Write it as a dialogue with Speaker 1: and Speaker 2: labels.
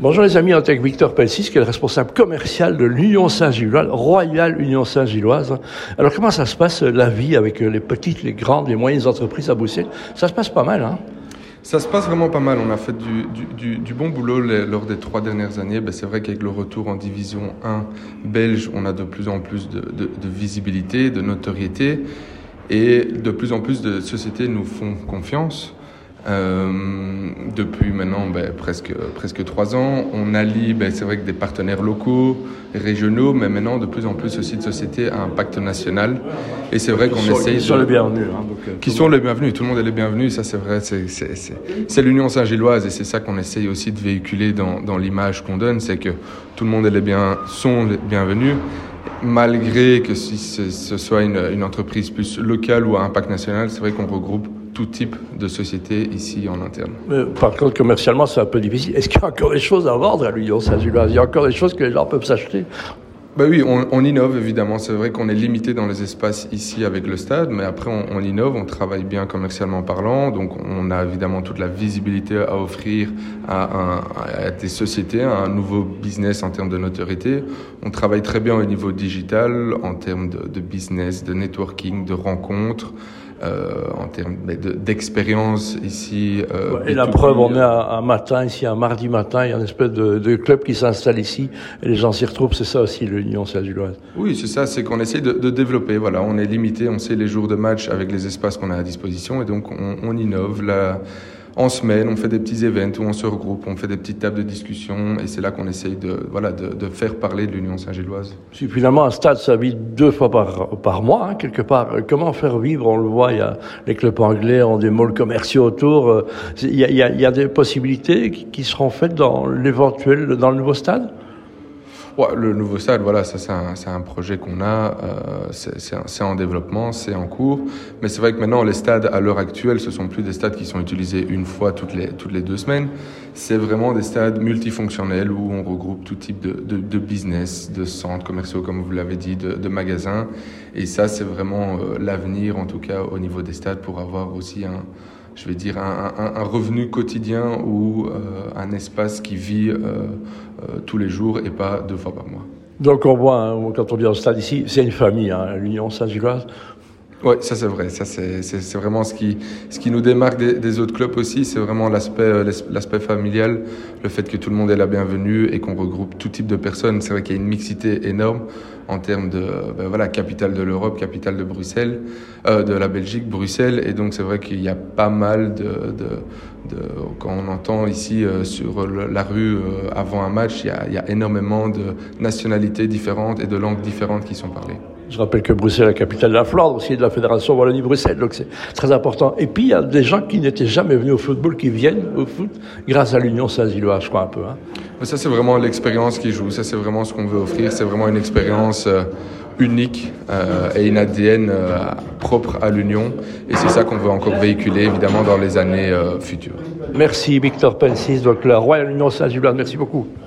Speaker 1: Bonjour les amis, on est avec Victor Pelsis, qui est le responsable commercial de l'Union Saint-Gilloise, Royal Union Saint-Gilloise. Alors comment ça se passe la vie avec les petites, les grandes, les moyennes entreprises à Bruxelles? Ça se passe pas mal, hein?
Speaker 2: Ça se passe vraiment pas mal. On a fait du, bon boulot lors des trois dernières années. Ben, c'est vrai qu'avec le retour en division 1 belge, on a de plus en plus de visibilité, de notoriété. Et de plus en plus de sociétés nous font confiance. Euh, depuis maintenant ben, presque, presque trois ans, on allie, ben, c'est vrai que des partenaires locaux, régionaux, mais maintenant de plus en plus aussi de sociétés à impact national. Et c'est vrai qu'on essaye.
Speaker 1: Qui sont les bienvenus. Hein,
Speaker 2: euh, qui sont les bienvenus, tout le monde est les bienvenus, ça c'est vrai, c'est l'Union Saint-Gilloise et c'est ça qu'on essaye aussi de véhiculer dans, dans l'image qu'on donne, c'est que tout le monde est les bien, sont les bienvenus malgré que si ce soit une, une, entreprise plus locale ou à impact national, c'est vrai qu'on regroupe tout type de société ici en interne.
Speaker 1: par contre, commercialement, c'est un peu difficile. Est-ce qu'il y a encore des choses à vendre à l'Union Saint-Gilloise Il y a encore des choses que les gens peuvent s'acheter?
Speaker 2: Bah oui, on, innove évidemment. C'est vrai qu'on est limité dans les espaces ici avec le stade, mais après on, on, innove, on travaille bien commercialement parlant, donc on a évidemment toute la visibilité à offrir à, un, à des sociétés, à un nouveau business en termes de notoriété. On travaille très bien au niveau digital, en termes de, de business, de networking, de rencontres. Euh, en termes d'expérience ici.
Speaker 1: Euh, et la preuve, on est un, matin, ici, un mardi matin, il y a une espèce de, de club qui s'installe ici, et les gens s'y retrouvent, c'est ça aussi l'Union Saint-Gilloise.
Speaker 2: Oui, c'est ça, c'est qu'on essaie de, de, développer, voilà, on est limité, on sait les jours de match avec les espaces qu'on a à disposition, et donc on, on innove. La, en semaine, on fait des petits événements où on se regroupe, on fait des petites tables de discussion et c'est là qu'on essaye de, voilà, de, faire parler de l'Union Saint-Gilloise.
Speaker 1: Finalement un stade, ça vit deux fois par, par mois, hein, quelque part. Comment faire vivre On le voit, il y a les clubs anglais ont des malls commerciaux autour. Il y a, il y a, il y a des possibilités qui seront faites dans l'éventuel, dans le nouveau stade?
Speaker 2: Le nouveau stade, voilà, ça c'est un, projet qu'on a, euh, c'est en développement, c'est en cours. Mais c'est vrai que maintenant, les stades, à l'heure actuelle, ce sont plus des stades qui sont utilisés une fois toutes les, toutes les deux semaines. C'est vraiment des stades multifonctionnels où on regroupe tout type de, de, business, de centres commerciaux, comme vous l'avez dit, de, de, magasins. Et ça, c'est vraiment euh, l'avenir, en tout cas, au niveau des stades, pour avoir aussi un je vais dire, un, revenu quotidien ou euh, un espace qui vit euh, euh, tous les jours et pas deux fois par mois.
Speaker 1: Donc on voit, hein, quand on vient au stade ici, c'est une famille, hein, l'Union Saint-Gilloise.
Speaker 2: Oui, ça c'est vrai. Ça c'est vraiment ce qui, ce qui nous démarque des, autres clubs aussi. C'est vraiment l'aspect euh, l'aspect familial, le fait que tout le monde est la bienvenue et qu'on regroupe tout type de personnes. C'est vrai qu'il y a une mixité énorme en termes de ben voilà capitale de l'Europe, capitale de Bruxelles, euh, de la Belgique, Bruxelles. Et donc c'est vrai qu'il y a pas mal de, de, de quand on entend ici euh, sur la rue euh, avant un match, il y, a, il y a énormément de nationalités différentes et de langues différentes qui sont parlées.
Speaker 1: Je rappelle que Bruxelles est la capitale de la Flandre, aussi de la Fédération Wallonie-Bruxelles, donc c'est très important. Et puis, il y a des gens qui n'étaient jamais venus au football, qui viennent au foot grâce à l'Union Saint-Gilloise, je crois un peu. Hein.
Speaker 2: Ça, c'est vraiment l'expérience qui joue. Ça, c'est vraiment ce qu'on veut offrir. C'est vraiment une expérience euh, unique euh, et une ADN euh, propre à l'Union. Et c'est ça qu'on veut encore véhiculer, évidemment, dans les années futures.
Speaker 1: Merci, Victor Pensis, donc la Royal Union Saint-Gilloise. Merci beaucoup.